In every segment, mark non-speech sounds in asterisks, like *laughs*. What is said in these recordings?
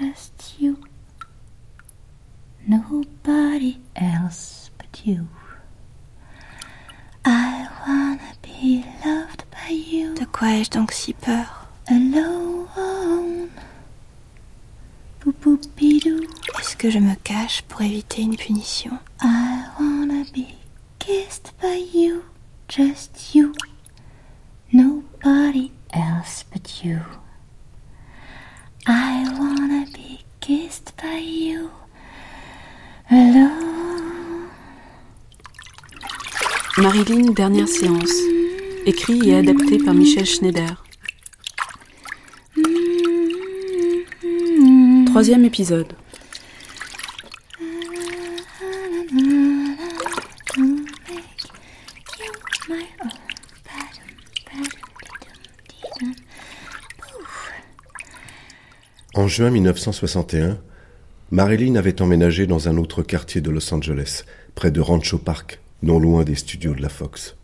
just you. Nobody else but you. I wanna be loved by you. De quoi ai-je donc si peur? Alone. Est-ce que je me cache pour éviter une punition? I wanna be kissed by you, just you. Nobody else but you. I wanna be kissed by you alone. Dernière séance. Écrit et adapté par Michel Schneider. Troisième épisode. En juin 1961, Marilyn avait emménagé dans un autre quartier de Los Angeles, près de Rancho Park, non loin des studios de la Fox.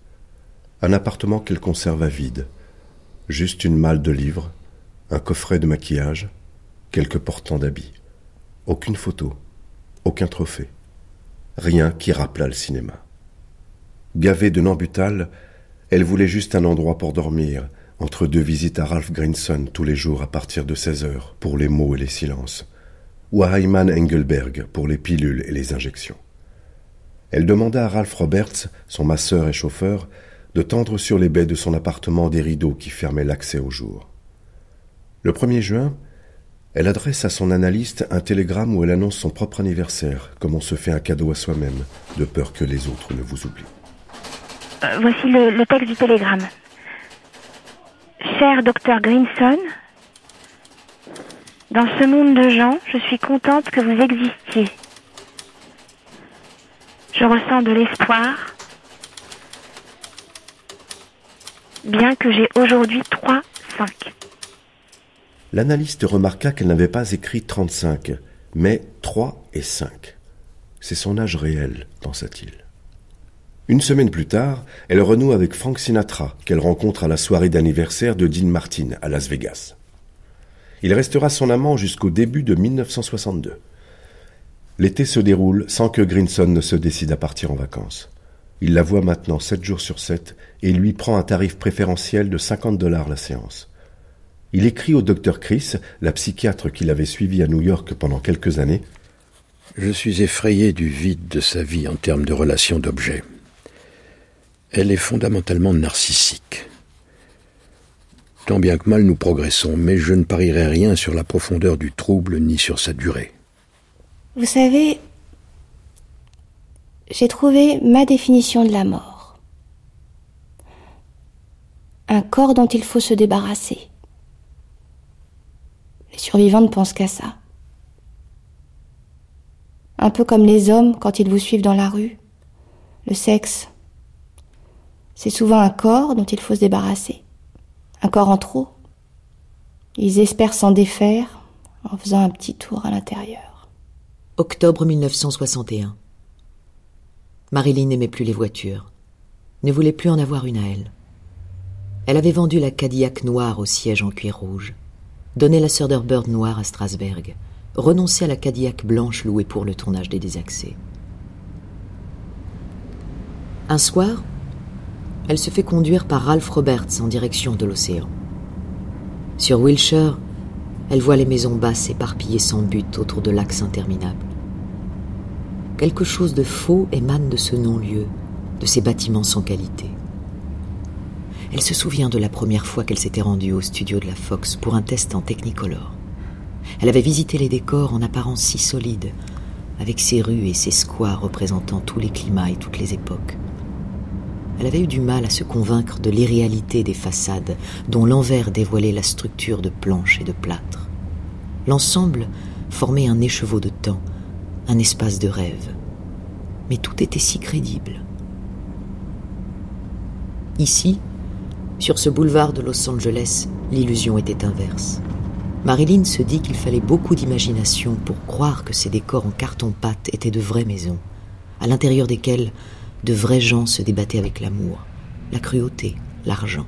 Un appartement qu'elle conserva vide. Juste une malle de livres, un coffret de maquillage, quelques portants d'habits. Aucune photo, aucun trophée. Rien qui rappelât le cinéma. Gavée de Nambutal, elle voulait juste un endroit pour dormir, entre deux visites à Ralph Grinson tous les jours à partir de 16 heures pour les mots et les silences, ou à Hyman Engelberg pour les pilules et les injections. Elle demanda à Ralph Roberts, son masseur et chauffeur, de tendre sur les baies de son appartement des rideaux qui fermaient l'accès au jour. Le 1er juin, elle adresse à son analyste un télégramme où elle annonce son propre anniversaire, comme on se fait un cadeau à soi-même, de peur que les autres ne vous oublient. Euh, voici le, texte du télégramme. Cher docteur Grinson, dans ce monde de gens, je suis contente que vous existiez. Je ressens de l'espoir, bien que j'ai aujourd'hui 3, 5. L'analyste remarqua qu'elle n'avait pas écrit 35, mais 3 et 5. C'est son âge réel, pensa-t-il. Une semaine plus tard, elle renoue avec Frank Sinatra, qu'elle rencontre à la soirée d'anniversaire de Dean Martin à Las Vegas. Il restera son amant jusqu'au début de 1962. L'été se déroule sans que Grinson ne se décide à partir en vacances. Il la voit maintenant 7 jours sur 7 et lui prend un tarif préférentiel de 50 dollars la séance. Il écrit au docteur Chris, la psychiatre qui l'avait suivi à New York pendant quelques années. Je suis effrayé du vide de sa vie en termes de relations d'objets. Elle est fondamentalement narcissique. Tant bien que mal nous progressons, mais je ne parierai rien sur la profondeur du trouble ni sur sa durée. Vous savez, j'ai trouvé ma définition de la mort. Un corps dont il faut se débarrasser. Les survivants ne pensent qu'à ça. Un peu comme les hommes quand ils vous suivent dans la rue. Le sexe, c'est souvent un corps dont il faut se débarrasser. Un corps en trop. Ils espèrent s'en défaire en faisant un petit tour à l'intérieur. Octobre 1961. Marilyn n'aimait plus les voitures, ne voulait plus en avoir une à elle. Elle avait vendu la Cadillac noire au siège en cuir rouge, donné la Thunderbird noire à Strasberg, renoncé à la Cadillac blanche louée pour le tournage des Désaxés. Un soir, elle se fait conduire par Ralph Roberts en direction de l'océan. Sur Wilshire, elle voit les maisons basses éparpillées sans but autour de lacs interminables. Quelque chose de faux émane de ce non-lieu, de ces bâtiments sans qualité. Elle se souvient de la première fois qu'elle s'était rendue au studio de la Fox pour un test en Technicolor. Elle avait visité les décors en apparence si solides, avec ses rues et ses squares représentant tous les climats et toutes les époques. Elle avait eu du mal à se convaincre de l'irréalité des façades dont l'envers dévoilait la structure de planches et de plâtre. L'ensemble formait un écheveau de temps, un espace de rêve. Mais tout était si crédible. Ici, sur ce boulevard de Los Angeles, l'illusion était inverse. Marilyn se dit qu'il fallait beaucoup d'imagination pour croire que ces décors en carton-pâte étaient de vraies maisons, à l'intérieur desquelles de vrais gens se débattaient avec l'amour, la cruauté, l'argent.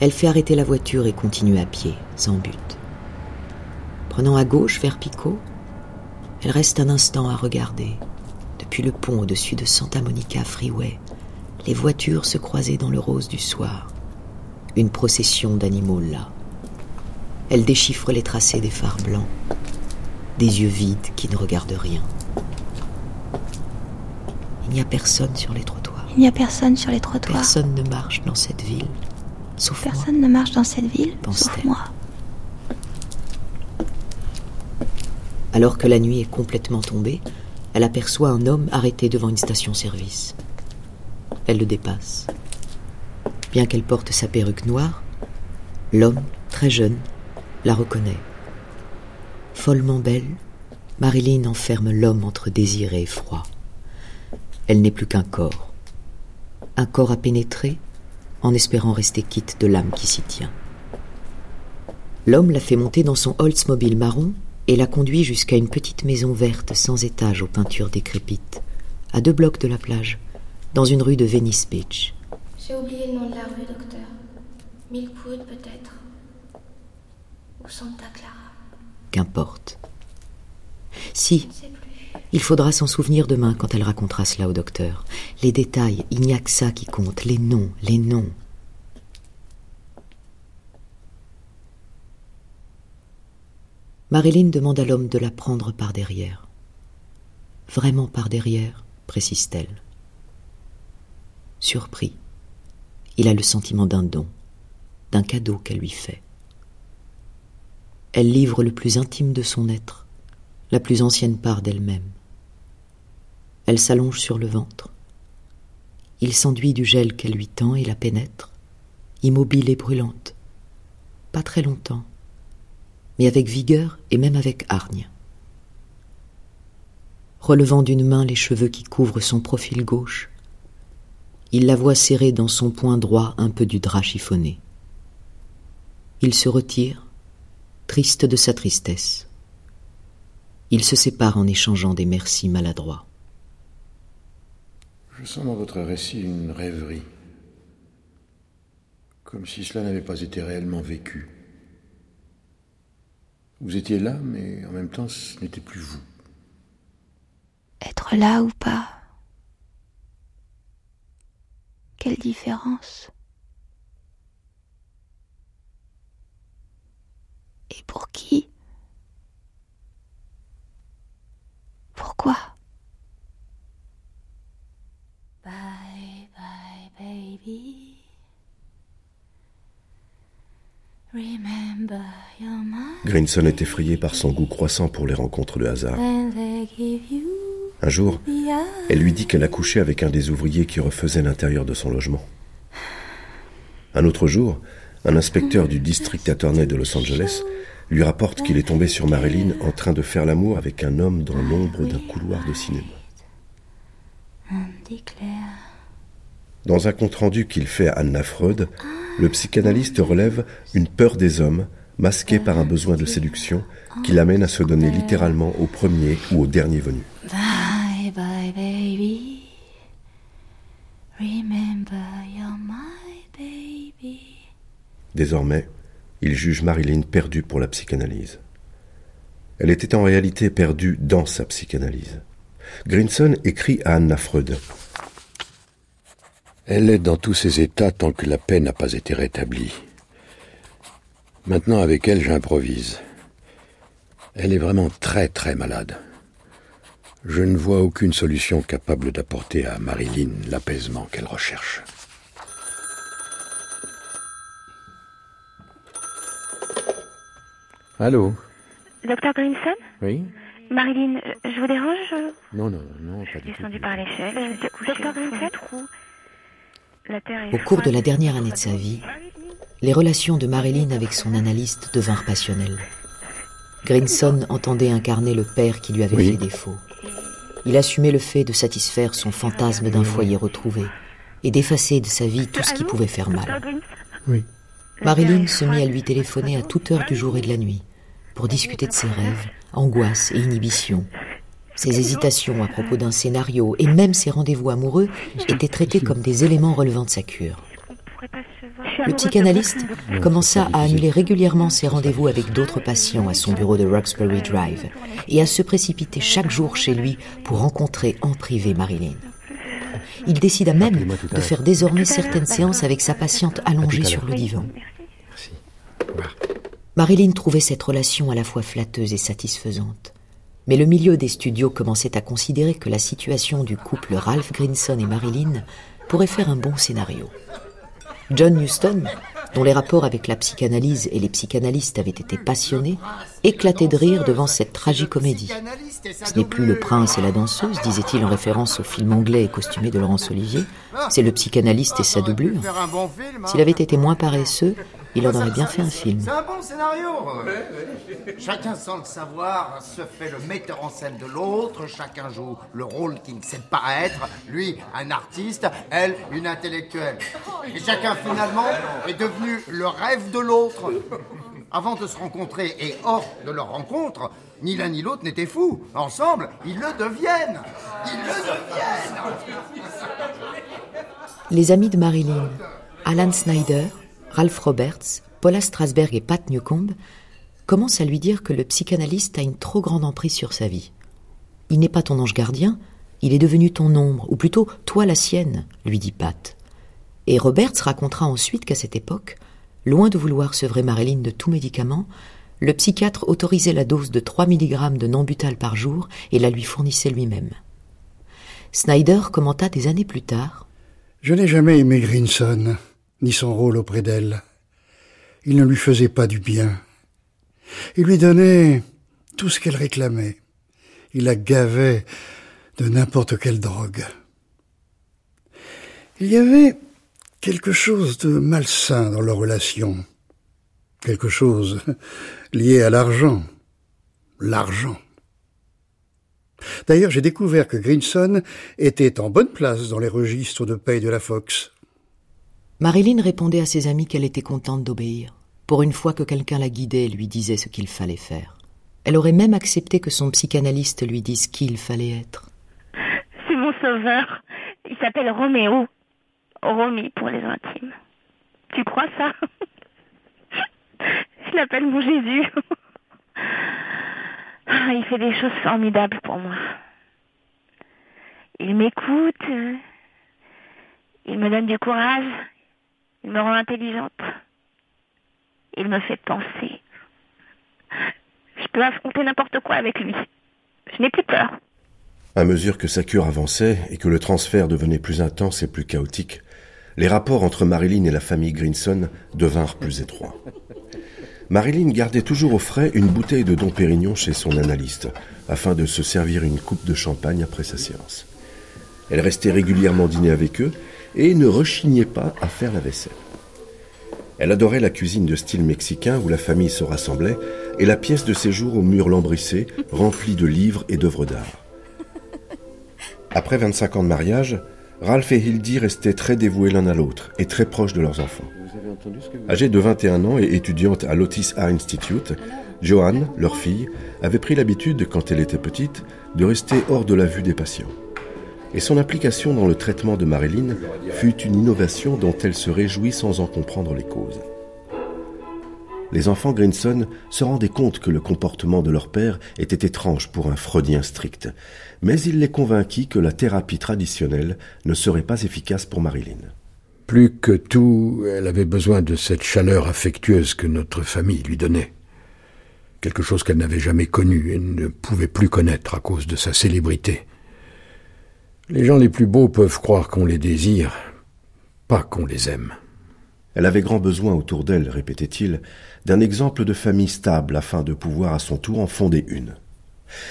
Elle fait arrêter la voiture et continue à pied, sans but. Prenant à gauche vers Pico, elle reste un instant à regarder. Depuis le pont au-dessus de Santa Monica Freeway, les voitures se croisaient dans le rose du soir. Une procession d'animaux là. Elle déchiffre les tracés des phares blancs, des yeux vides qui ne regardent rien. Il n'y a personne sur les trottoirs. Il n'y a personne sur les trottoirs. Personne ne marche dans cette ville, sauf moi. Personne ne marche dans cette ville, sauf moi. Alors que la nuit est complètement tombée, elle aperçoit un homme arrêté devant une station-service. Elle le dépasse. Bien qu'elle porte sa perruque noire, l'homme, très jeune, la reconnaît. Follement belle, Marilyn enferme l'homme entre désir et effroi. Elle n'est plus qu'un corps. Un corps à pénétrer en espérant rester quitte de l'âme qui s'y tient. L'homme la fait monter dans son Oldsmobile marron et la conduit jusqu'à une petite maison verte sans étage aux peintures décrépites, à deux blocs de la plage, dans une rue de Venice Beach. J'ai oublié le nom de la rue, docteur. Milkwood, peut-être. Ou Santa Clara. Qu'importe. Si, il faudra s'en souvenir demain quand elle racontera cela au docteur. Les détails, il n'y a que ça qui compte, les noms, les noms. Marilyn demande à l'homme de la prendre par derrière. Vraiment par derrière, précise-t-elle. Surpris, il a le sentiment d'un don, d'un cadeau qu'elle lui fait. Elle livre le plus intime de son être, la plus ancienne part d'elle-même. Elle s'allonge sur le ventre. Il s'enduit du gel qu'elle lui tend et la pénètre, immobile et brûlante. Pas très longtemps, mais avec vigueur et même avec hargne. Relevant d'une main les cheveux qui couvrent son profil gauche, il la voit serrer dans son poing droit un peu du drap chiffonné. Il se retire, triste de sa tristesse. Ils se séparent en échangeant des merci maladroits. Je sens dans votre récit une rêverie. Comme si cela n'avait pas été réellement vécu. Vous étiez là, mais en même temps, ce n'était plus vous. Être là ou pas? Quelle différence? Et pour qui? Pourquoi? Bye bye baby Remember your mind Grinson est effrayé par son goût croissant pour les rencontres de hasard. Un jour, elle lui dit qu'elle a couché avec un des ouvriers qui refaisait l'intérieur de son logement. Un autre jour, un inspecteur du district attorney de Los Angeles lui rapporte qu'il est tombé sur Marilyn en train de faire l'amour avec un homme dans l'ombre d'un couloir de cinéma. Dans un compte-rendu qu'il fait à Anna Freud, le psychanalyste relève une peur des hommes, masquée par un besoin de séduction, qui l'amène à se donner littéralement au premier ou au dernier venu. Bye bye baby Remember you're my baby Désormais, il juge Marilyn perdue pour la psychanalyse. Elle était en réalité perdue dans sa psychanalyse. Grinson écrit à Anna Freud. Elle est dans tous ses états tant que la paix n'a pas été rétablie. Maintenant, avec elle, j'improvise. Elle est vraiment très très malade. Je ne vois aucune solution capable d'apporter à Marilyn l'apaisement qu'elle recherche. Allô? Docteur Grinson? Oui Marilyn, euh, je vous dérange Non, non, non, pas Je du tout. descendue par l'échelle, je suis couchée Docteur au fond du Grinson trou. La terre est Au cours de la dernière année de sa vie, les relations de Marilyn avec son analyste devinrent passionnelles. Grinson entendait incarner le père qui lui avait Oui. fait défaut. Il assumait le fait de satisfaire son fantasme d'un foyer retrouvé et d'effacer de sa vie tout ce qui pouvait faire mal. Oui. Marilyn se mit à lui téléphoner à toute heure du jour et de la nuit pour discuter de ses rêves, angoisses et inhibitions. Ses hésitations à propos d'un scénario et même ses rendez-vous amoureux étaient traités comme des éléments relevant de sa cure. Le psychanalyste commença à annuler régulièrement ses rendez-vous avec d'autres patients à son bureau de Roxbury Drive et à se précipiter chaque jour chez lui pour rencontrer en privé Marilyn. Il décida même de faire désormais certaines séances avec sa patiente allongée sur le divan. Marilyn trouvait cette relation à la fois flatteuse et satisfaisante. Mais le milieu des studios commençait à considérer que la situation du couple Ralph Grinson et Marilyn pourrait faire un bon scénario. John Huston, dont les rapports avec la psychanalyse et les psychanalystes avaient été passionnés, éclatait de rire devant cette tragicomédie. Ce n'est plus le prince et la danseuse, disait-il en référence au film anglais et costumé de Laurence Olivier, c'est le psychanalyste et sa doublure. S'il avait été moins paresseux, il en aurait bien fait un film. C'est un bon scénario. Chacun sans le savoir se fait le metteur en scène de l'autre, chacun joue le rôle qu'il ne sait pas être, lui un artiste, elle une intellectuelle. Et chacun finalement est devenu le rêve de l'autre. Avant de se rencontrer et hors de leur rencontre, ni l'un ni l'autre n'étaient fous. Ensemble, ils le deviennent. Ils le deviennent. Les amis de Marilyn, Alan Snyder, Ralph Roberts, Paula Strasberg et Pat Newcomb commencent à lui dire que le psychanalyste a une trop grande emprise sur sa vie. Il n'est pas ton ange gardien, il est devenu ton ombre, ou plutôt toi la sienne, lui dit Pat. Et Roberts racontera ensuite qu'à cette époque, loin de vouloir sevrer Marilyn de tout médicament, le psychiatre autorisait la dose de 3 mg de Nambutal par jour et la lui fournissait lui-même. Snyder commenta des années plus tard. Je n'ai jamais aimé Grinson ni son rôle auprès d'elle. Il ne lui faisait pas du bien. Il lui donnait tout ce qu'elle réclamait. Il la gavait de n'importe quelle drogue. Il y avait quelque chose de malsain dans leur relation, quelque chose lié à l'argent, l'argent. D'ailleurs, j'ai découvert que Grinson était en bonne place dans les registres de paye de la Fox. Marilyn répondait à ses amis qu'elle était contente d'obéir. Pour une fois que quelqu'un la guidait et lui disait ce qu'il fallait faire. Elle aurait même accepté que son psychanalyste lui dise qui il fallait être. C'est mon sauveur. Il s'appelle Roméo. Romy pour les intimes. Tu crois ça? *laughs* Je l'appelle mon Jésus. *laughs* Il fait des choses formidables pour moi. Il m'écoute. Il me donne du courage. Il me rend intelligente. Il me fait penser. Je peux affronter n'importe quoi avec lui. Je n'ai plus peur. À mesure que sa cure avançait et que le transfert devenait plus intense et plus chaotique, les rapports entre Marilyn et la famille Grinson devinrent plus étroits. Marilyn gardait toujours au frais une bouteille de Dom Pérignon chez son analyste, afin de se servir une coupe de champagne après sa séance. Elle restait régulièrement dîner avec eux et ne rechignait pas à faire la vaisselle. Elle adorait la cuisine de style mexicain où la famille se rassemblait et la pièce de séjour aux murs lambrissés, remplie de livres et d'œuvres d'art. Après 25 ans de mariage, Ralph et Hildy restaient très dévoués l'un à l'autre et très proches de leurs enfants. Âgée de 21 ans et étudiante à l'Otis Art Institute, Joanne, leur fille, avait pris l'habitude, quand elle était petite, de rester hors de la vue des patients et son implication dans le traitement de Marilyn fut une innovation dont elle se réjouit sans en comprendre les causes. Les enfants Grinson se rendaient compte que le comportement de leur père était étrange pour un freudien strict, mais il les convainquit que la thérapie traditionnelle ne serait pas efficace pour Marilyn. Plus que tout, elle avait besoin de cette chaleur affectueuse que notre famille lui donnait. Quelque chose qu'elle n'avait jamais connu et ne pouvait plus connaître à cause de sa célébrité. Les gens les plus beaux peuvent croire qu'on les désire, pas qu'on les aime. Elle avait grand besoin autour d'elle, répétait-il, d'un exemple de famille stable afin de pouvoir à son tour en fonder une.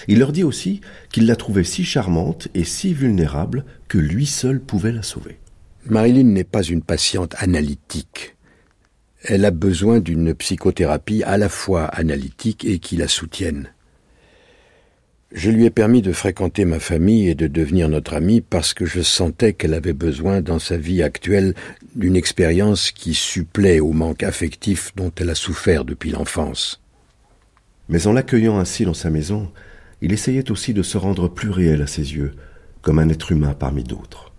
Il leur dit aussi qu'il la trouvait si charmante et si vulnérable que lui seul pouvait la sauver. Marilyn n'est pas une patiente analytique. Elle a besoin d'une psychothérapie à la fois analytique et qui la soutienne. Je lui ai permis de fréquenter ma famille et de devenir notre amie parce que je sentais qu'elle avait besoin dans sa vie actuelle d'une expérience qui supplée au manque affectif dont elle a souffert depuis l'enfance. Mais en l'accueillant ainsi dans sa maison, il essayait aussi de se rendre plus réel à ses yeux, comme un être humain parmi d'autres.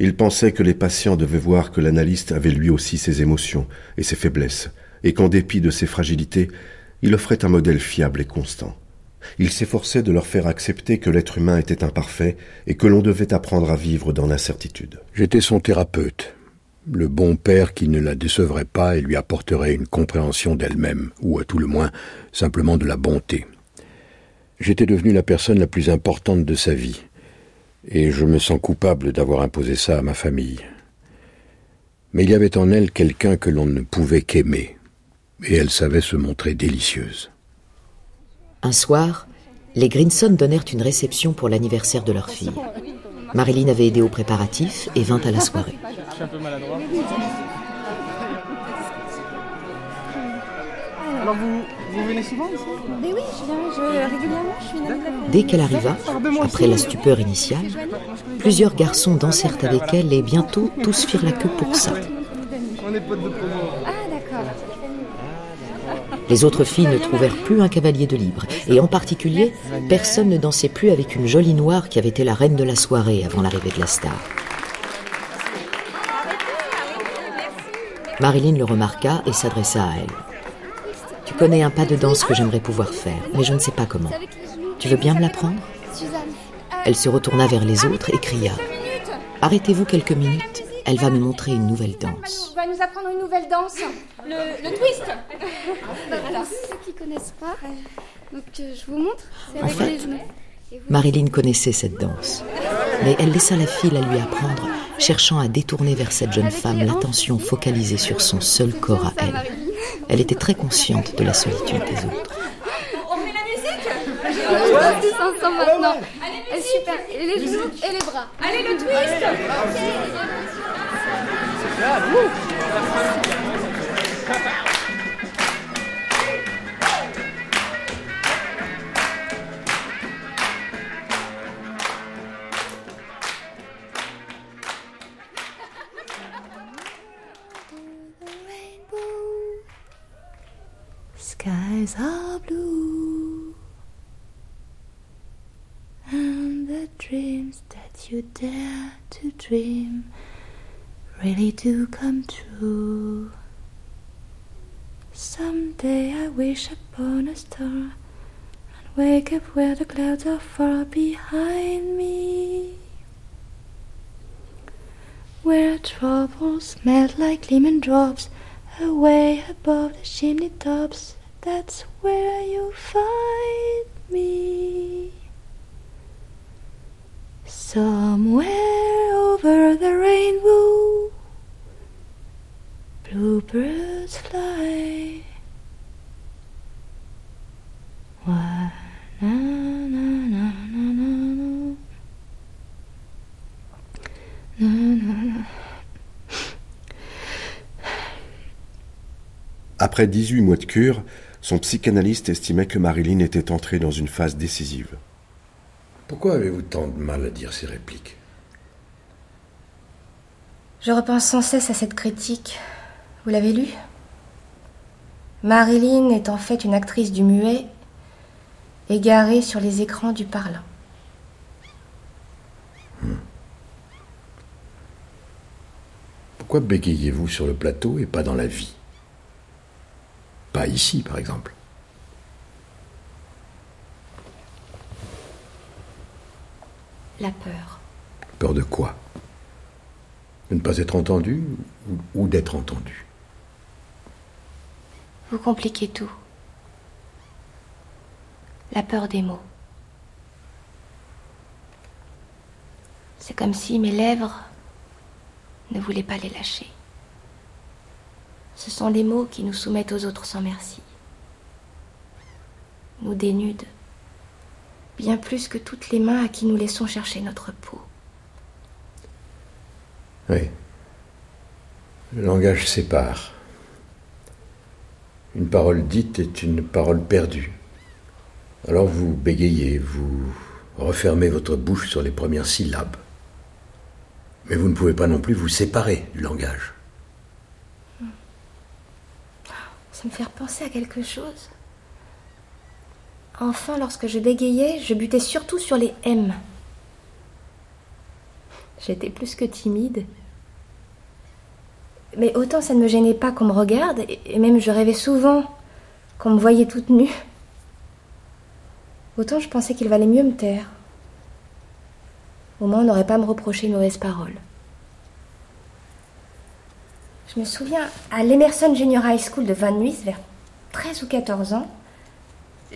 Il pensait que les patients devaient voir que l'analyste avait lui aussi ses émotions et ses faiblesses, et qu'en dépit de ses fragilités, il offrait un modèle fiable et constant. Il s'efforçait de leur faire accepter que l'être humain était imparfait et que l'on devait apprendre à vivre dans l'incertitude. J'étais son thérapeute, le bon père qui ne la décevrait pas et lui apporterait une compréhension d'elle-même, ou à tout le moins simplement de la bonté. J'étais devenu la personne la plus importante de sa vie, et je me sens coupable d'avoir imposé ça à ma famille. Mais il y avait en elle quelqu'un que l'on ne pouvait qu'aimer, et elle savait se montrer délicieuse. Un soir, les Grinson donnèrent une réception pour l'anniversaire de leur fille. Marilyn avait aidé aux préparatifs et vint à la soirée. Alors vous, vous venez souvent ici? Mais oui, je viens je, régulièrement, je suis une amie de la famille. Dès qu'elle arriva, après la stupeur initiale, plusieurs garçons dansèrent avec elle et bientôt tous firent la queue pour ça. On est potes de promo. Les autres filles ne trouvèrent plus un cavalier de libre, et en particulier, personne ne dansait plus avec une jolie noire qui avait été la reine de la soirée avant l'arrivée de la star. Marilyn le remarqua et s'adressa à elle. Tu connais un pas de danse que j'aimerais pouvoir faire, mais je ne sais pas comment. Tu veux bien me l'apprendre? Elle se retourna vers les autres et cria Arrêtez-vous quelques minutes, elle va me montrer une nouvelle danse. On va nous apprendre une nouvelle danse. Le, le twist. Alors, ceux qui connaissent pas, donc euh, je vous montre. C'est En avec fait, les genoux. Marilyn connaissait cette danse, mais elle laissa la fille la lui apprendre, cherchant à détourner vers cette jeune femme l'attention focalisée sur son seul corps à elle. Elle était très consciente de la solitude des autres. On fait la musique On danse tous ensemble maintenant. Allez, super. Et les genoux et les bras. Allez, le twist. Skies are blue, and the dreams that you dare to dream really do come true. Someday I wish upon a star and wake up where the clouds are far behind me. Where troubles melt like lemon drops away above the chimney tops. That's where you find me. Somewhere over the rainbow, bluebirds fly. Why, na, na, na, na, na, na. Na, na, na. Après 18 mois de cure, son psychanalyste estimait que Marilyn était entrée dans une phase décisive. Pourquoi avez-vous tant de mal à dire ces répliques? Je repense sans cesse à cette critique. Vous l'avez lu? Marilyn est en fait une actrice du muet, égarée sur les écrans du parlant. Pourquoi bégayez-vous sur le plateau et pas dans la vie? Pas ici, par exemple. La peur. Peur de quoi? De ne pas être entendu ou, ou d'être entendu? Vous compliquez tout. La peur des mots. C'est comme si mes lèvres ne voulaient pas les lâcher. Ce sont les mots qui nous soumettent aux autres sans merci. Nous dénudent, bien plus que toutes les mains à qui nous laissons chercher notre peau. Oui. Le langage sépare. Une parole dite est une parole perdue. Alors vous bégayez, vous refermez votre bouche sur les premières syllabes. Mais vous ne pouvez pas non plus vous séparer du langage. Ça me fait penser à quelque chose. Enfin, lorsque je bégayais, je butais surtout sur les M. J'étais plus que timide. Mais autant ça ne me gênait pas qu'on me regarde, et même je rêvais souvent qu'on me voyait toute nue. Autant je pensais qu'il valait mieux me taire. Au moins on n'aurait pas me reprocher une mauvaise parole. Je me souviens, à l'Emerson Junior High School de Van Nuys, vers 13 ou 14 ans,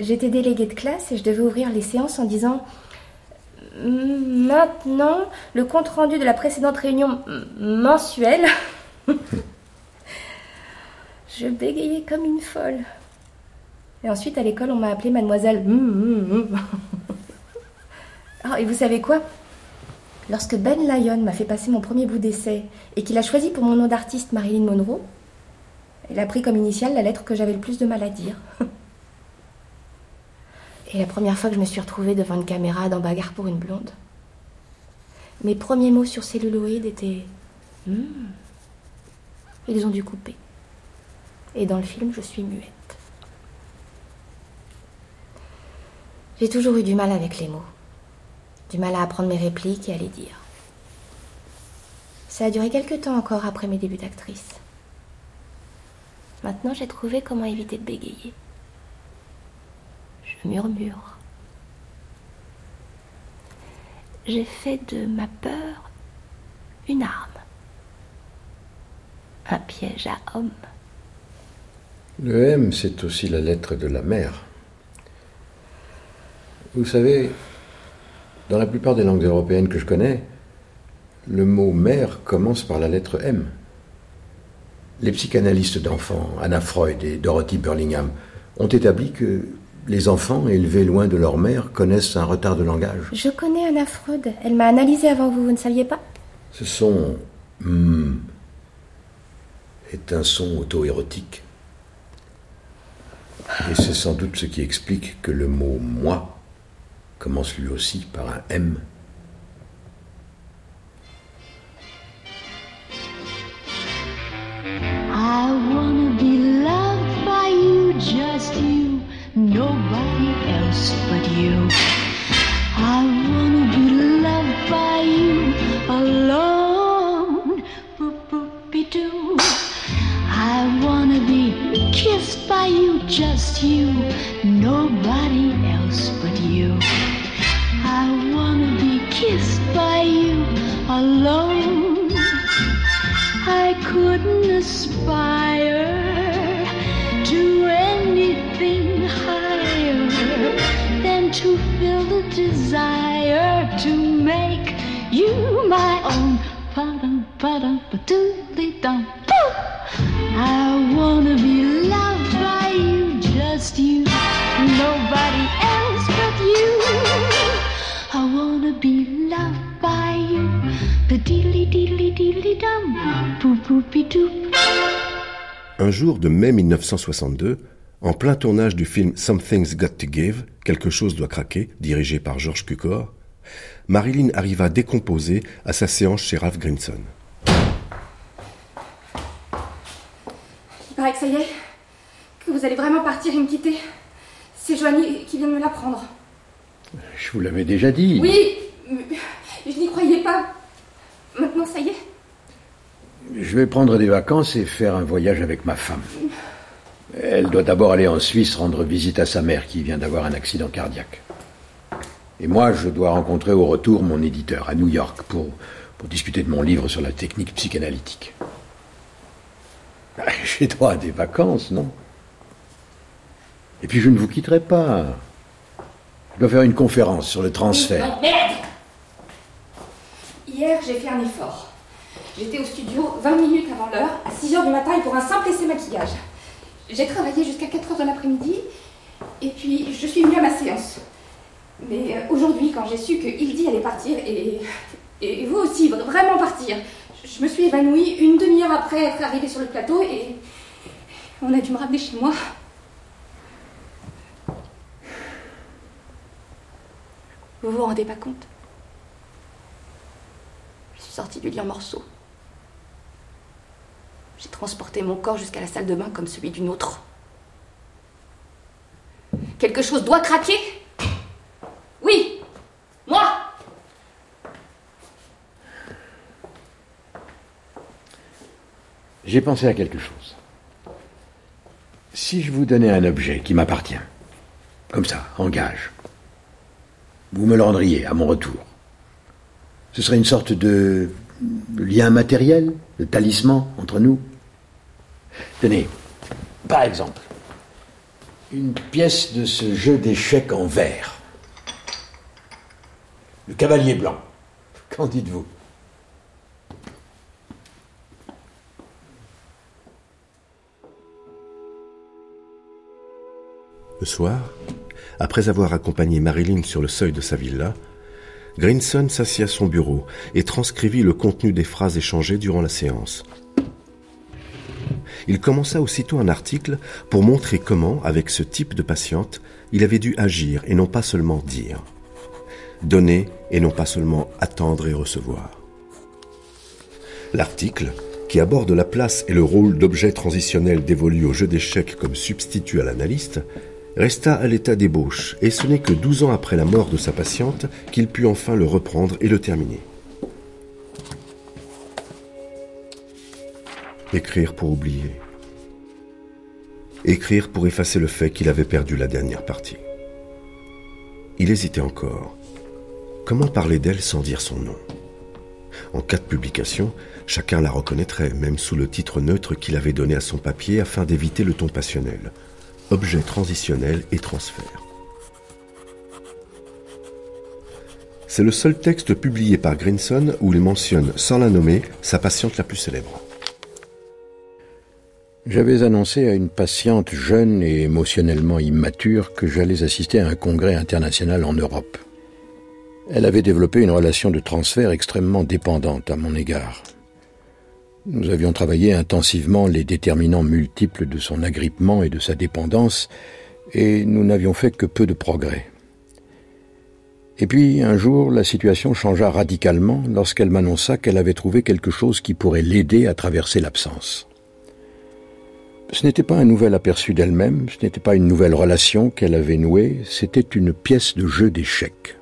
j'étais déléguée de classe et je devais ouvrir les séances en disant Maintenant, le compte-rendu de la précédente réunion mensuelle. *laughs* je bégayais comme une folle. Et ensuite, à l'école, on m'a appelée mademoiselle. Ah, et vous savez quoi? Lorsque Ben Lyon m'a fait passer mon premier bout d'essai et qu'il a choisi pour mon nom d'artiste Marilyn Monroe, il a pris comme initiale la lettre que j'avais le plus de mal à dire. *laughs* Et la première fois que je me suis retrouvée devant une caméra dans Bagarre pour une blonde, mes premiers mots sur celluloïd étaient Ils ont dû couper. Et dans le film, je suis muette. J'ai toujours eu du mal avec les mots. Du mal à apprendre mes répliques et à les dire. Ça a duré quelque temps encore après mes débuts d'actrice. Maintenant, j'ai trouvé comment éviter de bégayer. Je murmure. J'ai fait de ma peur une arme. Un piège à homme. Le M, c'est aussi la lettre de la mer. Vous savez, dans la plupart des langues européennes que je connais, le mot mère commence par la lettre M. Les psychanalystes d'enfants, Anna Freud et Dorothy Burlingham, ont établi que les enfants élevés loin de leur mère connaissent un retard de langage. Je connais Anna Freud. Elle m'a analysé avant vous, vous ne saviez pas? Ce son hmm, est un son auto-érotique. Et c'est sans doute ce qui explique que le mot moi commence lui aussi par un M. Nobody else but you. Just you, nobody else but you. I wanna be kissed by you alone. I couldn't aspire to anything higher than to feel the desire to make you my own. Ba-dum, ba-dum, ba-doodly dum. I wanna be loved just you, nobody else but you. I wanna be loved by you, deedly dum. Un jour de mai 1962, en plein tournage du film Something's Got to Give, Quelque chose doit craquer, dirigé par George Cukor, Marilyn arriva décomposée à sa séance chez Ralph Grinson. Il paraît que ça y est, que vous allez vraiment partir et me quitter. C'est Joanie qui vient de me l'apprendre. Je vous l'avais déjà dit. Oui, mais je n'y croyais pas. Maintenant, ça y est. Je vais prendre des vacances et faire un voyage avec ma femme. Elle doit d'abord aller en Suisse rendre visite à sa mère qui vient d'avoir un accident cardiaque. Et moi, je dois rencontrer au retour mon éditeur à New York pour, pour discuter de mon livre sur la technique psychanalytique. *laughs* J'ai droit à des vacances, non? Et puis je ne vous quitterai pas. Je dois faire une conférence sur le transfert. Merde Hier, j'ai fait un effort. J'étais au studio 20 minutes avant l'heure, à 6 h du matin et pour un simple essai maquillage. J'ai travaillé jusqu'à 4 h de l'après-midi et puis je suis venue à ma séance. Mais euh, aujourd'hui, quand j'ai su que Hildy allait partir et, et vous aussi, vraiment partir, je me suis évanouie une demi-heure après être arrivée sur le plateau et on a dû me ramener chez moi. Vous vous rendez pas compte? Je suis sortie du lit en morceaux. J'ai transporté mon corps jusqu'à la salle de bain comme celui d'une autre. Quelque chose doit craquer? Oui Moi J'ai pensé à quelque chose. Si je vous donnais un objet qui m'appartient, comme ça, en gage, vous me le rendriez à mon retour. Ce serait une sorte de lien matériel, de talisman entre nous. Tenez, par exemple, une pièce de ce jeu d'échecs en verre. Le cavalier blanc. Qu'en dites-vous? Le soir, après avoir accompagné Marilyn sur le seuil de sa villa, Greenson s'assit à son bureau et transcrivit le contenu des phrases échangées durant la séance. Il commença aussitôt un article pour montrer comment, avec ce type de patiente, il avait dû agir et non pas seulement dire. Donner et non pas seulement attendre et recevoir. L'article, qui aborde la place et le rôle d'objet transitionnel dévolu au jeu d'échecs comme substitut à l'analyste, resta à l'état d'ébauche, et ce n'est que douze ans après la mort de sa patiente qu'il put enfin le reprendre et le terminer. Écrire pour oublier. Écrire pour effacer le fait qu'il avait perdu la dernière partie. Il hésitait encore. Comment parler d'elle sans dire son nom? En cas de publication, chacun la reconnaîtrait, même sous le titre neutre qu'il avait donné à son papier afin d'éviter le ton passionnel objet transitionnel et transfert. C'est le seul texte publié par Grinson où il mentionne, sans la nommer, sa patiente la plus célèbre. J'avais annoncé à une patiente jeune et émotionnellement immature que j'allais assister à un congrès international en Europe. Elle avait développé une relation de transfert extrêmement dépendante à mon égard. Nous avions travaillé intensivement les déterminants multiples de son agrippement et de sa dépendance, et nous n'avions fait que peu de progrès. Et puis, un jour, la situation changea radicalement lorsqu'elle m'annonça qu'elle avait trouvé quelque chose qui pourrait l'aider à traverser l'absence. Ce n'était pas un nouvel aperçu d'elle-même, ce n'était pas une nouvelle relation qu'elle avait nouée, c'était une pièce de jeu d'échecs.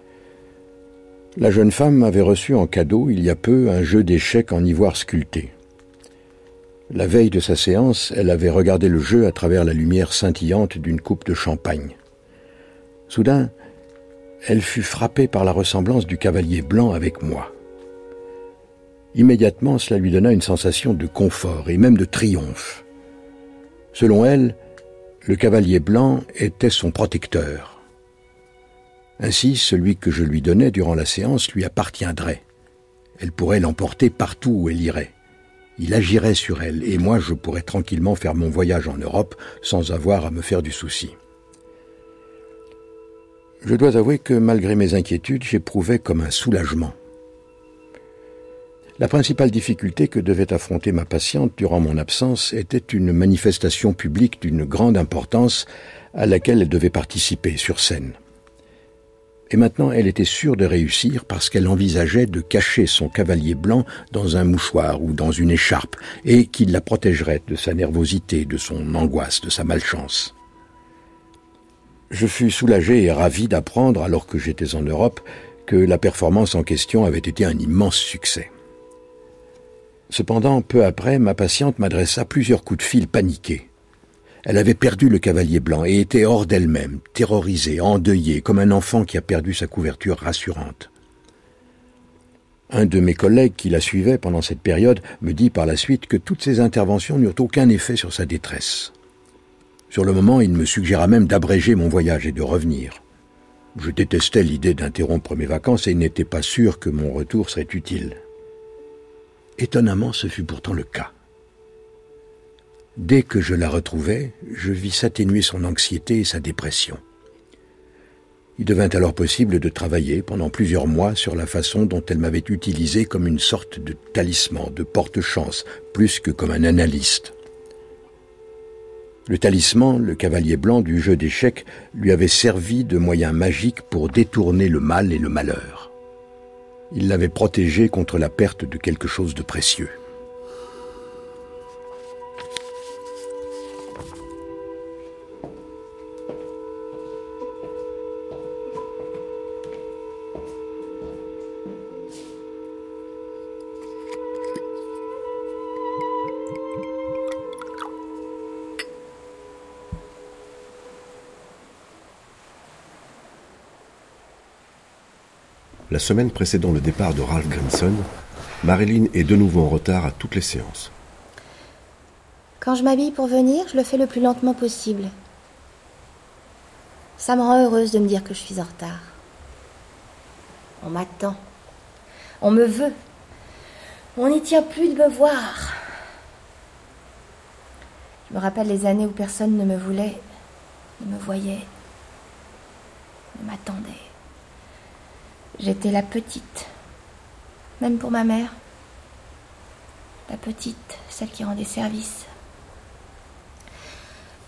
La jeune femme avait reçu en cadeau, il y a peu, un jeu d'échecs en ivoire sculpté. La veille de sa séance, elle avait regardé le jeu à travers la lumière scintillante d'une coupe de champagne. Soudain, elle fut frappée par la ressemblance du cavalier blanc avec moi. Immédiatement, cela lui donna une sensation de confort et même de triomphe. Selon elle, le cavalier blanc était son protecteur. Ainsi, celui que je lui donnais durant la séance lui appartiendrait. Elle pourrait l'emporter partout où elle irait il agirait sur elle, et moi je pourrais tranquillement faire mon voyage en Europe sans avoir à me faire du souci. Je dois avouer que malgré mes inquiétudes, j'éprouvais comme un soulagement. La principale difficulté que devait affronter ma patiente durant mon absence était une manifestation publique d'une grande importance à laquelle elle devait participer sur scène. Et maintenant, elle était sûre de réussir parce qu'elle envisageait de cacher son cavalier blanc dans un mouchoir ou dans une écharpe, et qu'il la protégerait de sa nervosité, de son angoisse, de sa malchance. Je fus soulagé et ravi d'apprendre, alors que j'étais en Europe, que la performance en question avait été un immense succès. Cependant, peu après, ma patiente m'adressa plusieurs coups de fil paniqués. Elle avait perdu le cavalier blanc et était hors d'elle-même, terrorisée, endeuillée, comme un enfant qui a perdu sa couverture rassurante. Un de mes collègues qui la suivait pendant cette période me dit par la suite que toutes ces interventions n'eurent aucun effet sur sa détresse. Sur le moment, il me suggéra même d'abréger mon voyage et de revenir. Je détestais l'idée d'interrompre mes vacances et n'étais pas sûr que mon retour serait utile. Étonnamment, ce fut pourtant le cas. Dès que je la retrouvai, je vis s'atténuer son anxiété et sa dépression. Il devint alors possible de travailler pendant plusieurs mois sur la façon dont elle m'avait utilisé comme une sorte de talisman, de porte-chance, plus que comme un analyste. Le talisman, le cavalier blanc du jeu d'échecs, lui avait servi de moyen magique pour détourner le mal et le malheur. Il l'avait protégé contre la perte de quelque chose de précieux. La semaine précédant le départ de Ralph Grinson, Marilyn est de nouveau en retard à toutes les séances. Quand je m'habille pour venir, je le fais le plus lentement possible. Ça me rend heureuse de me dire que je suis en retard. On m'attend. On me veut. On n'y tient plus de me voir. Je me rappelle les années où personne ne me voulait, ne me voyait, ne m'attendait. J'étais la petite, même pour ma mère. La petite, celle qui rendait service.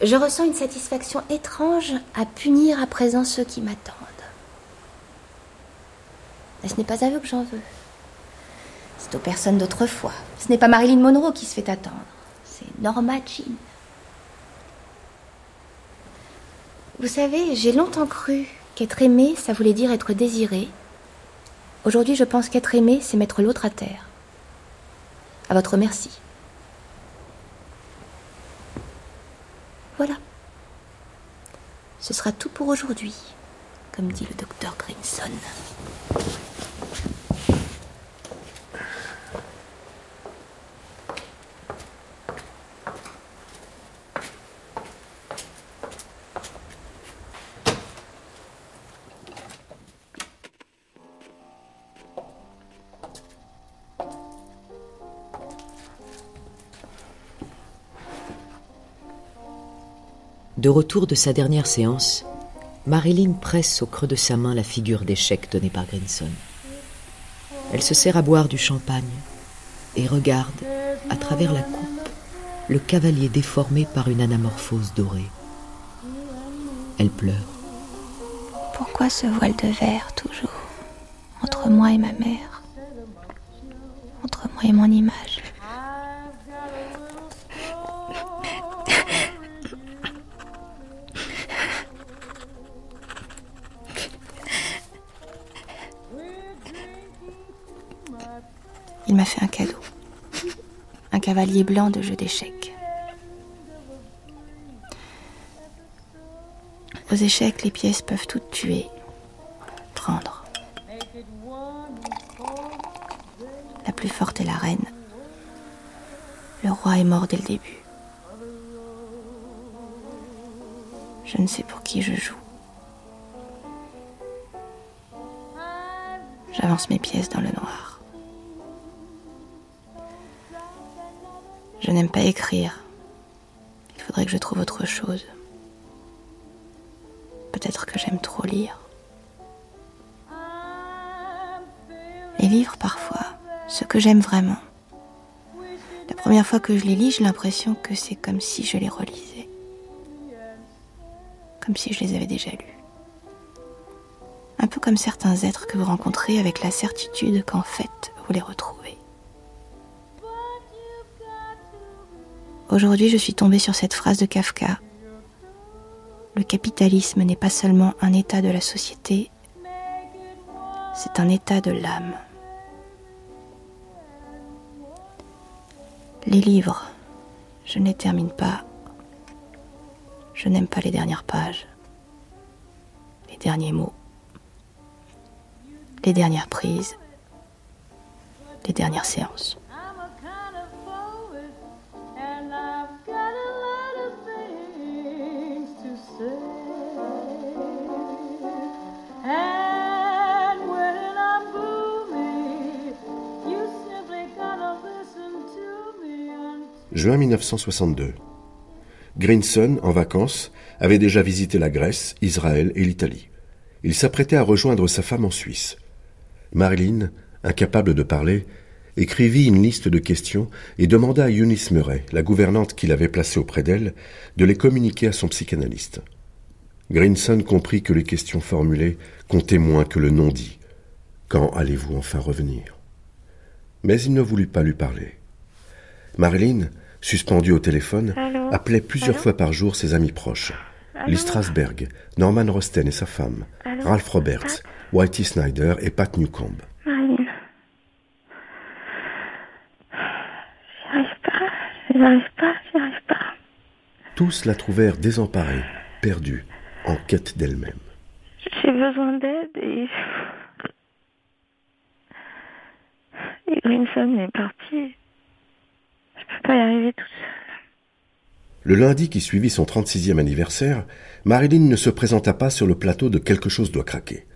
Je ressens une satisfaction étrange à punir à présent ceux qui m'attendent. Mais ce n'est pas à eux que j'en veux. C'est aux personnes d'autrefois. Ce n'est pas Marilyn Monroe qui se fait attendre. C'est Norma Jean. Vous savez, j'ai longtemps cru qu'être aimé, ça voulait dire être désiré. Aujourd'hui, je pense qu'être aimé, c'est mettre l'autre à terre. À votre merci. Voilà. Ce sera tout pour aujourd'hui, comme dit le docteur Grinson. De retour de sa dernière séance, Marilyn presse au creux de sa main la figure d'échec donnée par Grinson. Elle se sert à boire du champagne et regarde, à travers la coupe, le cavalier déformé par une anamorphose dorée. Elle pleure. Pourquoi ce voile de verre toujours entre moi et ma mère Entre moi et mon image? Cavalier blanc de jeu d'échecs. Aux échecs, les pièces peuvent toutes tuer, prendre. La plus forte est la reine. Le roi est mort dès le début. Je ne sais pour qui je joue. J'avance mes pièces dans le noir. Je n'aime pas écrire. Il faudrait que je trouve autre chose. Peut-être que j'aime trop lire. Les livres, parfois, ce que j'aime vraiment. La première fois que je les lis, j'ai l'impression que c'est comme si je les relisais. Comme si je les avais déjà lus. Un peu comme certains êtres que vous rencontrez avec la certitude qu'en fait, vous les retrouvez. Aujourd'hui, je suis tombée sur cette phrase de Kafka. Le capitalisme n'est pas seulement un état de la société, c'est un état de l'âme. Les livres, je ne les termine pas. Je n'aime pas les dernières pages, les derniers mots, les dernières prises, les dernières séances. Juin 1962. Grinson, en vacances, avait déjà visité la Grèce, Israël et l'Italie. Il s'apprêtait à rejoindre sa femme en Suisse. Marilyn, incapable de parler, écrivit une liste de questions et demanda à Eunice Murray, la gouvernante qu'il avait placée auprès d'elle, de les communiquer à son psychanalyste. Grinson comprit que les questions formulées comptaient moins que le non dit. Quand allez-vous enfin revenir? Mais il ne voulut pas lui parler. Marilyn, suspendue au téléphone, Allô appelait plusieurs Allô fois par jour ses amis proches. Allô Lee Strasberg, Norman Rosten et sa femme, Ralph Roberts, Whitey Snyder et Pat Newcomb. Marine. J'y arrive pas, j'y arrive pas, j'y arrive pas. Tous la trouvèrent désemparée, perdue, en quête d'elle-même. J'ai besoin d'aide et. Grinson est parti. Peux y arriver tout seul. Le lundi qui suivit son 36e anniversaire, Marilyn ne se présenta pas sur le plateau de Quelque chose doit craquer.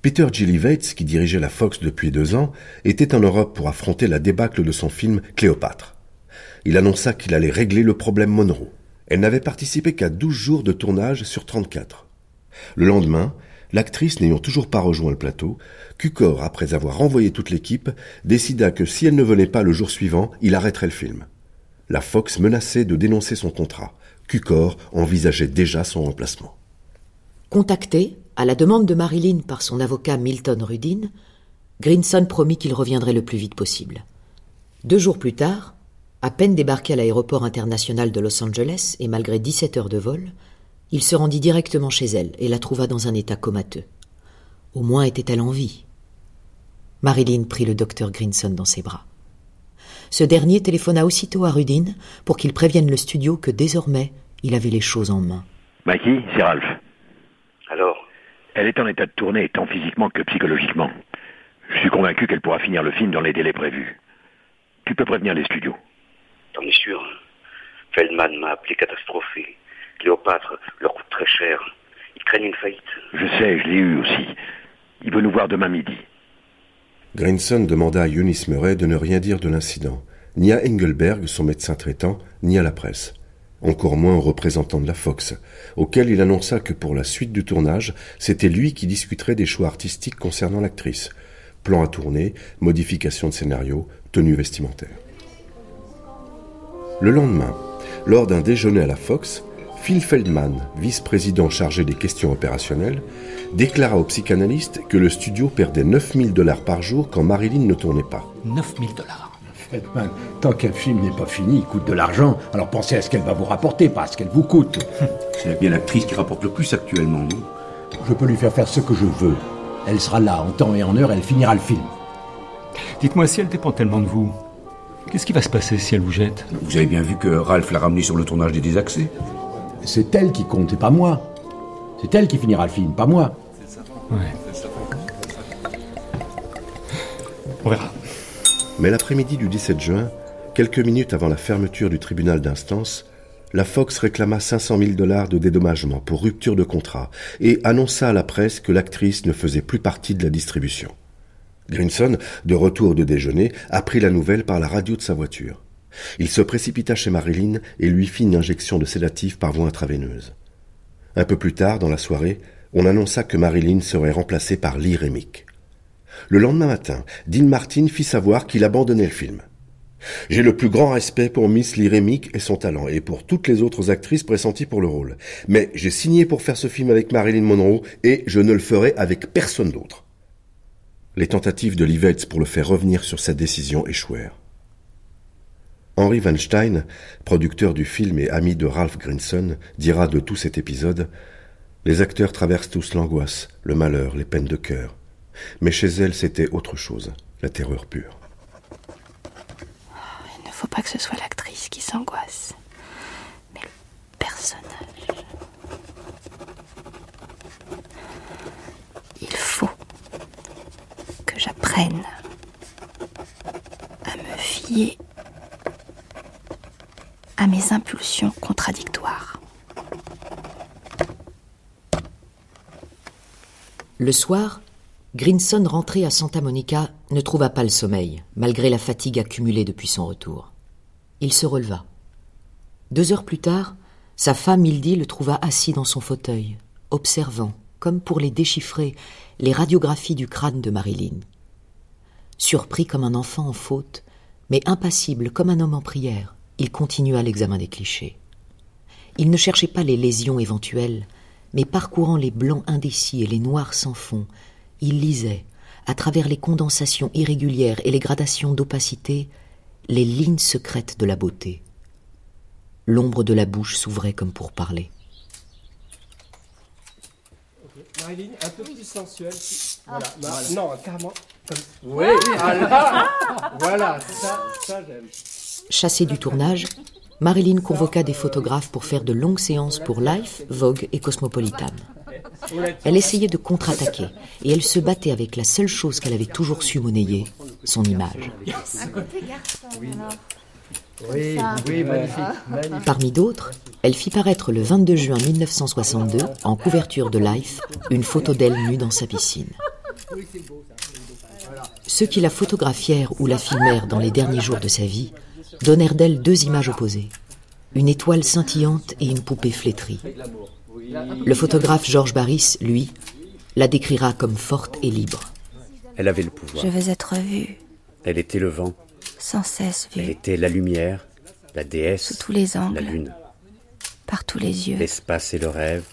Peter Gillivates, qui dirigeait la Fox depuis deux ans, était en Europe pour affronter la débâcle de son film Cléopâtre. Il annonça qu'il allait régler le problème Monroe. Elle n'avait participé qu'à 12 jours de tournage sur 34. Le lendemain, l'actrice n'ayant toujours pas rejoint le plateau, Cukor, après avoir renvoyé toute l'équipe, décida que si elle ne venait pas le jour suivant, il arrêterait le film. La Fox menaçait de dénoncer son contrat. Cukor envisageait déjà son remplacement. Contacté, à la demande de Marilyn par son avocat Milton Rudin, Grinson promit qu'il reviendrait le plus vite possible. Deux jours plus tard, à peine débarqué à l'aéroport international de Los Angeles et malgré 17 heures de vol, il se rendit directement chez elle et la trouva dans un état comateux. Au moins était-elle en vie. Marilyn prit le docteur Grinson dans ses bras. Ce dernier téléphona aussitôt à Rudin pour qu'il prévienne le studio que désormais il avait les choses en main. Mikey, c'est Ralph. Alors? Elle est en état de tournée tant physiquement que psychologiquement. Je suis convaincu qu'elle pourra finir le film dans les délais prévus. Tu peux prévenir les studios. T'en es sûr Feldman m'a appelé catastrophé. Cléopâtre leur coûte très cher. Ils craignent une faillite. Je sais, je l'ai eu aussi. Il veut nous voir demain midi. Grinson demanda à Eunice Murray de ne rien dire de l'incident, ni à Engelberg, son médecin traitant, ni à la presse. Encore moins aux représentants de la Fox, auquel il annonça que pour la suite du tournage, c'était lui qui discuterait des choix artistiques concernant l'actrice. Plan à tourner, modification de scénario, tenue vestimentaire. Le lendemain, lors d'un déjeuner à la Fox, Phil Feldman, vice-président chargé des questions opérationnelles, déclara au psychanalyste que le studio perdait 9000 dollars par jour quand Marilyn ne tournait pas. 9000 dollars Feldman, tant qu'un film n'est pas fini, il coûte de l'argent. Alors pensez à ce qu'elle va vous rapporter, pas à ce qu'elle vous coûte. *laughs* C'est bien l'actrice qui rapporte le plus actuellement, non? Je peux lui faire faire ce que je veux. Elle sera là en temps et en heure, elle finira le film. Dites-moi, si elle dépend tellement de vous, qu'est-ce qui va se passer si elle vous jette? Vous avez bien vu que Ralph l'a ramené sur le tournage des Désaxés C'est elle qui compte, et pas moi. C'est elle qui finira le film, pas moi. Ouais. On verra. Mais l'après-midi du 17 juin, quelques minutes avant la fermeture du tribunal d'instance, la Fox réclama 500 000 dollars de dédommagement pour rupture de contrat et annonça à la presse que l'actrice ne faisait plus partie de la distribution. Grinson, de retour de déjeuner, apprit la nouvelle par la radio de sa voiture. Il se précipita chez Marilyn et lui fit une injection de sédatif par voie intraveineuse. Un peu plus tard, dans la soirée, on annonça que Marilyn serait remplacée par Lee Remick. Le lendemain matin, Dean Martin fit savoir qu'il abandonnait le film. J'ai le plus grand respect pour Miss Lee Remick et son talent, et pour toutes les autres actrices pressenties pour le rôle. Mais j'ai signé pour faire ce film avec Marilyn Monroe, et je ne le ferai avec personne d'autre. Les tentatives de Livetz pour le faire revenir sur sa décision échouèrent. Henry Weinstein, producteur du film et ami de Ralph Grinson, dira de tout cet épisode Les acteurs traversent tous l'angoisse, le malheur, les peines de cœur. Mais chez elle, c'était autre chose, la terreur pure. Il ne faut pas que ce soit l'actrice qui s'angoisse, mais le personnage. Il faut que j'apprenne à me fier mes impulsions contradictoires. Le soir, Grinson, rentré à Santa Monica, ne trouva pas le sommeil, malgré la fatigue accumulée depuis son retour. Il se releva. Deux heures plus tard, sa femme Hildy le trouva assis dans son fauteuil, observant, comme pour les déchiffrer, les radiographies du crâne de Marilyn. Surpris comme un enfant en faute, mais impassible comme un homme en prière, il continua l'examen des clichés. Il ne cherchait pas les lésions éventuelles, mais parcourant les blancs indécis et les noirs sans fond, il lisait, à travers les condensations irrégulières et les gradations d'opacité, les lignes secrètes de la beauté. L'ombre de la bouche s'ouvrait comme pour parler. Marilyn, un peu plus sensuelle. Ah. Voilà. Voilà. Non, carrément. Comme... Oui, ah là Voilà, ça, ça j'aime. Chassée du tournage, Marilyn convoqua des photographes pour faire de longues séances pour Life, Vogue et Cosmopolitan. Elle essayait de contre-attaquer et elle se battait avec la seule chose qu'elle avait toujours su monnayer, son image. Oui, oui, magnifique. Parmi d'autres, elle fit paraître le 22 juin 1962, en couverture de Life, une photo d'elle nue dans sa piscine. Ceux qui la photographièrent ou la filmèrent dans les derniers jours de sa vie donnèrent d'elle deux images opposées. Une étoile scintillante et une poupée flétrie. Le photographe Georges Barris, lui, la décrira comme forte et libre. Elle avait le pouvoir. Je veux être vue, Elle était le vent. sans cesse Elle vue, était la lumière, la déesse, sous tous les angles, la lune, par tous les yeux, l'espace et le rêve,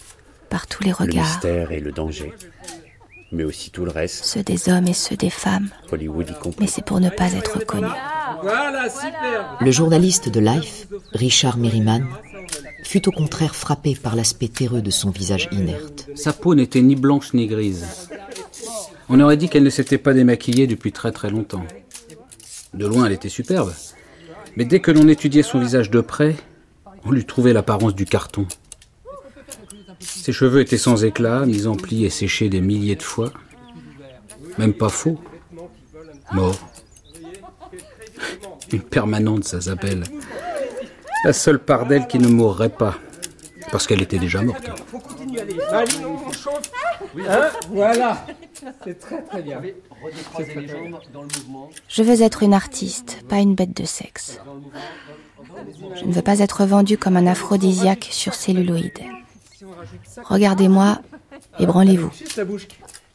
par tous les le regards, mystère et le danger. Mais aussi tout le reste, ceux des hommes et ceux des femmes. Hollywood y compris. Mais c'est pour ne pas être connu. Voilà, super. Le journaliste de Life, Richard Merriman, fut au contraire frappé par l'aspect terreux de son visage inerte. Sa peau n'était ni blanche ni grise. On aurait dit qu'elle ne s'était pas démaquillée depuis très très longtemps. De loin, elle était superbe. Mais dès que l'on étudiait son visage de près, on lui trouvait l'apparence du carton. Ses cheveux étaient sans éclat, mis en plis et séchés des milliers de fois. Même pas faux. Mort. Une permanente, ça s'appelle. La seule part d'elle qui ne mourrait pas. Parce qu'elle était déjà morte. Faut continuer, allez. Allez, on chauffe. Hein Voilà. C'est très très bien. C'est très, très bien. Je veux être une artiste, pas une bête de sexe. Je ne veux pas être vendue comme un aphrodisiaque sur celluloïde. Regardez-moi et branlez-vous.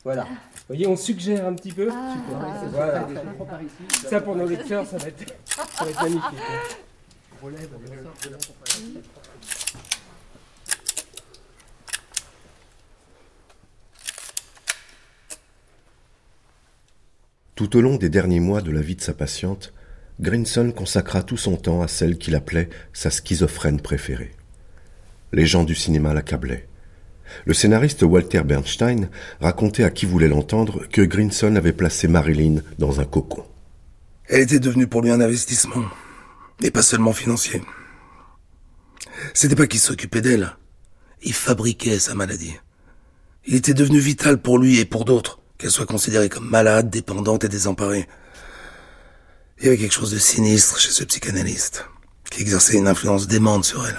Voilà. Vous voyez, on suggère un petit peu. Super. Voilà. Ça pour nos lecteurs, ça va être, ça va être magnifique. hein. Tout au long des derniers mois de la vie de sa patiente, Grinson consacra tout son temps à celle qu'il appelait sa schizophrène préférée. Les gens du cinéma l'accablaient. Le scénariste Walter Bernstein racontait à qui voulait l'entendre que Grinson avait placé Marilyn dans un cocon. Elle était devenue pour lui un investissement, et pas seulement financier. C'était pas qu'il s'occupait d'elle, il fabriquait sa maladie. Il était devenu vital pour lui et pour d'autres, qu'elle soit considérée comme malade, dépendante et désemparée. Il y avait quelque chose de sinistre chez ce psychanalyste, qui exerçait une influence démente sur elle.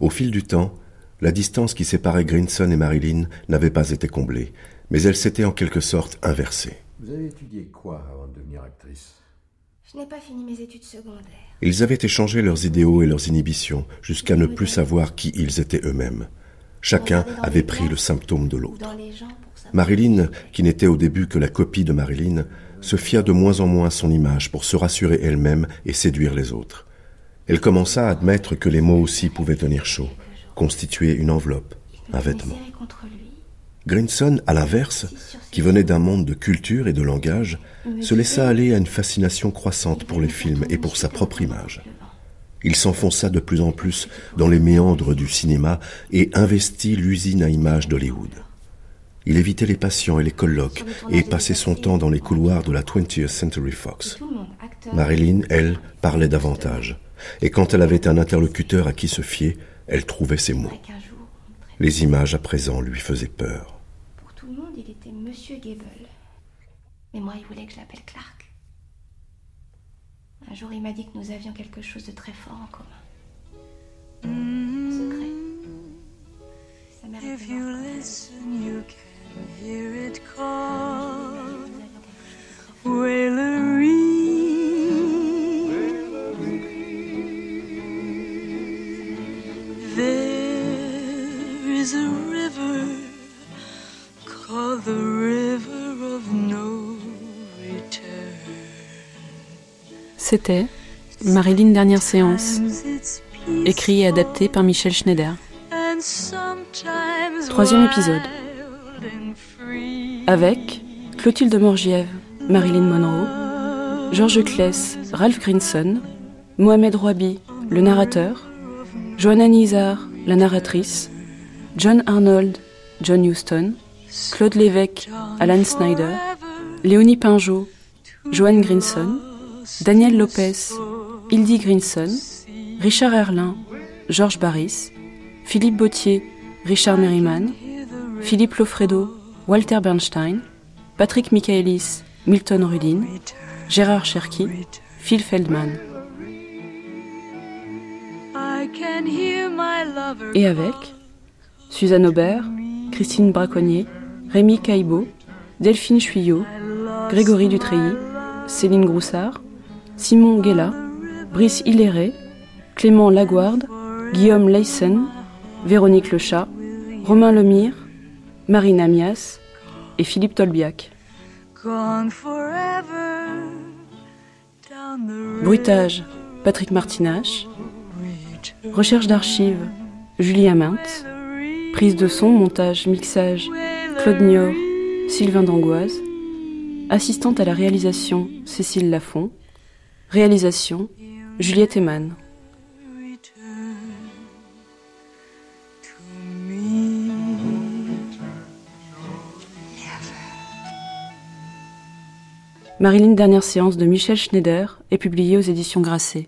Au fil du temps, la distance qui séparait Grinson et Marilyn n'avait pas été comblée, mais elle s'était en quelque sorte inversée. Vous avez étudié quoi avant de devenir actrice? Je n'ai pas fini mes études secondaires. Ils avaient échangé leurs idéaux et leurs inhibitions jusqu'à ne plus savoir qui ils étaient eux-mêmes. Chacun avait pris le symptôme de l'autre. Dans les gens pour savoir. Marilyn, qui n'était au début que la copie de Marilyn, se fia de moins en moins à son image pour se rassurer elle-même et séduire les autres. Elle commença à admettre que les mots aussi pouvaient tenir chaud, constituer une enveloppe, un vêtement. Grinson, à l'inverse, qui venait d'un monde de culture et de langage, se laissa aller à une fascination croissante pour les films et pour sa propre image. Il s'enfonça de plus en plus dans les méandres du cinéma et investit l'usine à images d'Hollywood. Il évitait les patients et les colloques et passait son temps dans les couloirs de la 20th Century Fox. Marilyn, elle, parlait davantage. Et quand elle avait un interlocuteur à qui se fier, elle trouvait ses mots. Les images à présent lui faisaient peur. Pour tout le monde, il était Monsieur Gable. Mais moi, il voulait que je l'appelle Clark. Un jour, il m'a dit que nous avions quelque chose de très fort en commun. Un secret. Sa mère If is a river called the river of no return. C'était Marilyn Dernière Séance, écrit et adapté par Michel Schneider. Troisième épisode. Avec Clotilde Morgiève, Marilyn Monroe, Georges Kless, Ralph Grinson, Mohamed Rouabi, le narrateur, Joanna Nizar, la narratrice, John Arnold, John Huston, Claude Lévesque, Alan Snyder, Léonie Pinjot, Joanne Grinson, Daniel Lopez, Hildy Grinson, Richard Erlin, Georges Barris, Philippe Bautier, Richard Merriman, Philippe Lofredo, Walter Bernstein, Patrick Michaelis, Milton Rudin, Gérard Cherky, Phil Feldman. Et avec Suzanne Aubert, Christine Braconnier, Rémi Caïbo, Delphine Chuyot, Grégory Dutreilly, Céline Groussard, Simon Guella, Brice Hilléré, Clément Laguarde, Guillaume Leysen, Véronique Lechat, Romain Lemire, Marine Amias et Philippe Tolbiac. Bruitage, Patrick Martinache. Recherche d'archives, Julie Amintz. Prise de son, montage, mixage, Claude Nior, Sylvain Dangoise. Assistante à la réalisation, Cécile Lafont. Réalisation, Juliette Eman. Marilyn Dernière séance de Michel Schneider est publiée aux éditions Grasset.